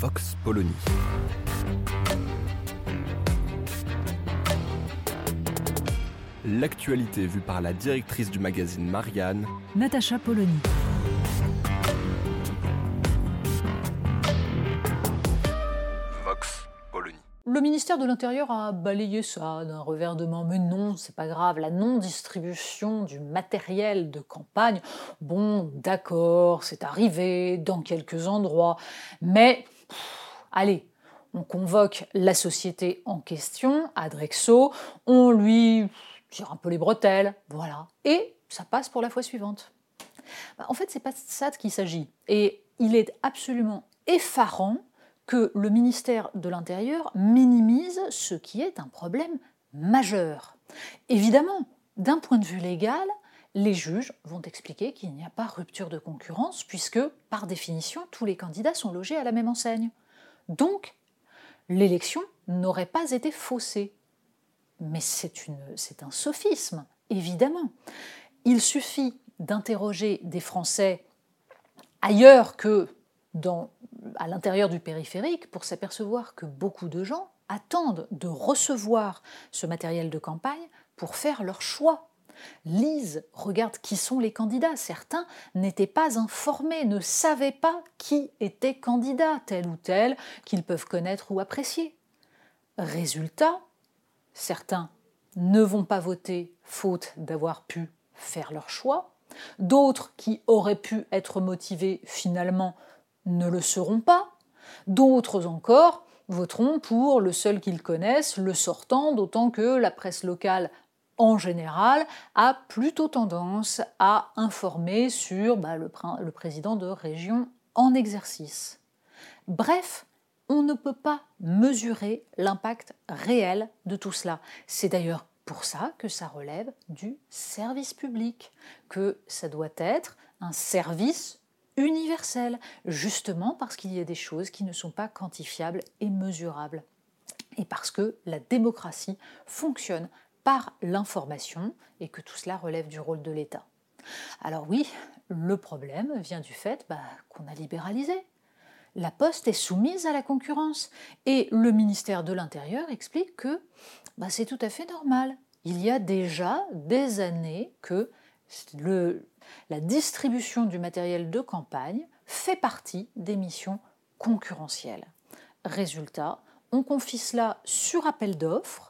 Vox Polony. L'actualité vue par la directrice du magazine Marianne, Natacha Polony. Vox Polony. Le ministère de l'Intérieur a balayé ça d'un revers de main, mais non, c'est pas grave. La non-distribution du matériel de campagne, bon, d'accord, c'est arrivé dans quelques endroits, mais allez, on convoque la société en question, Adrexo, on lui tire un peu les bretelles, voilà, et ça passe pour la fois suivante. Bah, en fait, c'est pas de ça qu'il s'agit, et il est absolument effarant que le ministère de l'Intérieur minimise ce qui est un problème majeur. Évidemment, d'un point de vue légal, les juges vont expliquer qu'il n'y a pas rupture de concurrence puisque, par définition, tous les candidats sont logés à la même enseigne. Donc, l'élection n'aurait pas été faussée. Mais c'est un sophisme, évidemment. Il suffit d'interroger des Français ailleurs que à l'intérieur du périphérique pour s'apercevoir que beaucoup de gens attendent de recevoir ce matériel de campagne pour faire leur choix. Lise, regarde qui sont les candidats. Certains n'étaient pas informés, ne savaient pas qui était candidat, tel ou tel, qu'ils peuvent connaître ou apprécier. Résultat, certains ne vont pas voter faute d'avoir pu faire leur choix. D'autres qui auraient pu être motivés finalement ne le seront pas. D'autres encore voteront pour le seul qu'ils connaissent, le sortant, d'autant que la presse locale en général a plutôt tendance à informer sur bah, le, président de région en exercice. Bref, on ne peut pas mesurer l'impact réel de tout cela. C'est d'ailleurs pour ça que ça relève du service public, que ça doit être un service universel, justement parce qu'il y a des choses qui ne sont pas quantifiables et mesurables. Et parce que la démocratie fonctionne par l'information et que tout cela relève du rôle de l'État. Alors oui, le problème vient du fait bah, qu'on a libéralisé. La Poste est soumise à la concurrence et le ministère de l'Intérieur explique que bah, c'est tout à fait normal. Il y a déjà des années que la distribution du matériel de campagne fait partie des missions concurrentielles. Résultat, on confie cela sur appel d'offres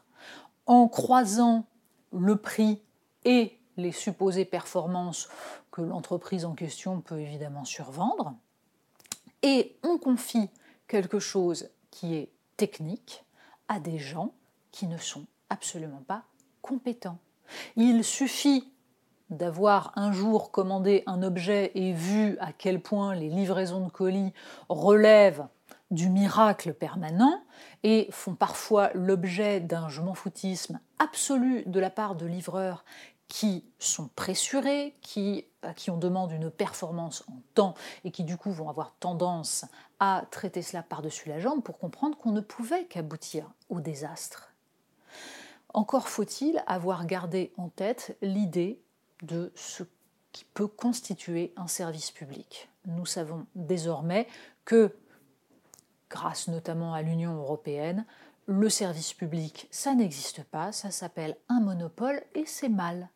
en croisant le prix et les supposées performances que l'entreprise en question peut évidemment survendre, et on confie quelque chose qui est technique à des gens qui ne sont absolument pas compétents. Il suffit d'avoir un jour commandé un objet et vu à quel point les livraisons de colis relèvent du miracle permanent et font parfois l'objet d'un je m'en foutisme absolu de la part de livreurs qui sont pressurés, qui, à qui on demande une performance en temps et qui du coup vont avoir tendance à traiter cela par-dessus la jambe pour comprendre qu'on ne pouvait qu'aboutir au désastre. Encore faut-il avoir gardé en tête l'idée de ce qui peut constituer un service public. Nous savons désormais que, grâce notamment à l'Union européenne, le service public, ça n'existe pas, ça s'appelle un monopole et c'est mal.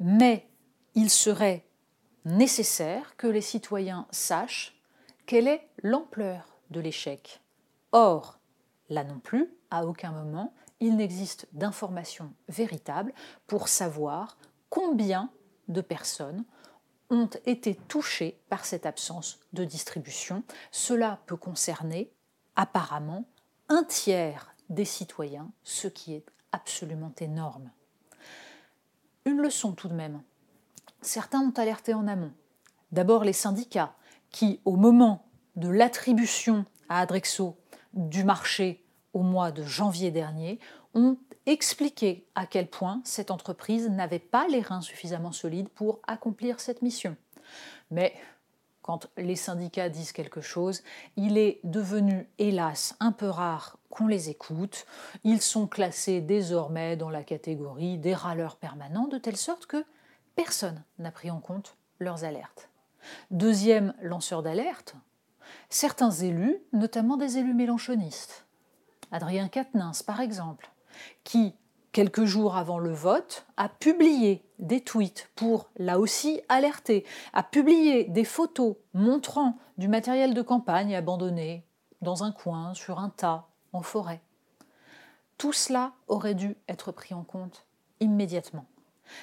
Mais il serait nécessaire que les citoyens sachent quelle est l'ampleur de l'échec. Or, là non plus, à aucun moment, il n'existe d'informations véritables pour savoir combien de personnes ont été touchées par cette absence de distribution. Cela peut concerner apparemment un tiers des citoyens, ce qui est absolument énorme. Une leçon tout de même. Certains ont alerté en amont. D'abord les syndicats, qui, au moment de l'attribution à Adrexo du marché au mois de janvier dernier, ont expliqué à quel point cette entreprise n'avait pas les reins suffisamment solides pour accomplir cette mission. Mais quand les syndicats disent quelque chose, il est devenu, hélas, un peu rare qu'on les écoute. Ils sont classés désormais dans la catégorie des râleurs permanents, de telle sorte que personne n'a pris en compte leurs alertes. Deuxième lanceur d'alerte, certains élus, notamment des élus mélanchonistes. Adrien Quatennens, par exemple, qui, quelques jours avant le vote, a publié des tweets pour, là aussi, alerter, a publié des photos montrant du matériel de campagne abandonné dans un coin, sur un tas, en forêt. Tout cela aurait dû être pris en compte immédiatement.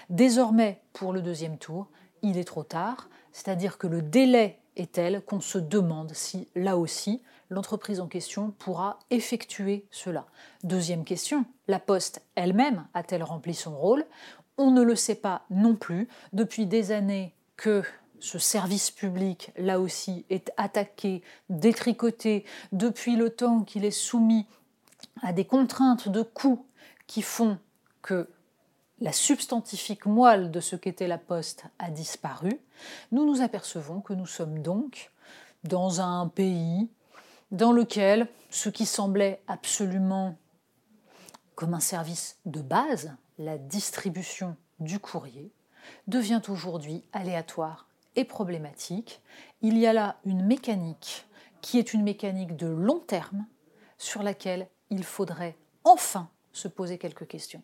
Désormais, pour le deuxième tour, il est trop tard, c'est-à-dire que le délai est tel qu'on se demande si, là aussi, l'entreprise en question pourra effectuer cela. Deuxième question, la Poste elle-même a-t-elle rempli son rôle? On ne le sait pas non plus. Depuis des années que ce service public, là aussi, est attaqué, détricoté, depuis le temps qu'il est soumis à des contraintes de coûts qui font que la substantifique moelle de ce qu'était la poste a disparu, nous nous apercevons que nous sommes donc dans un pays dans lequel ce qui semblait absolument comme un service de base, la distribution du courrier, devient aujourd'hui aléatoire et problématique. Il y a là une mécanique qui est une mécanique de long terme sur laquelle il faudrait enfin se poser quelques questions.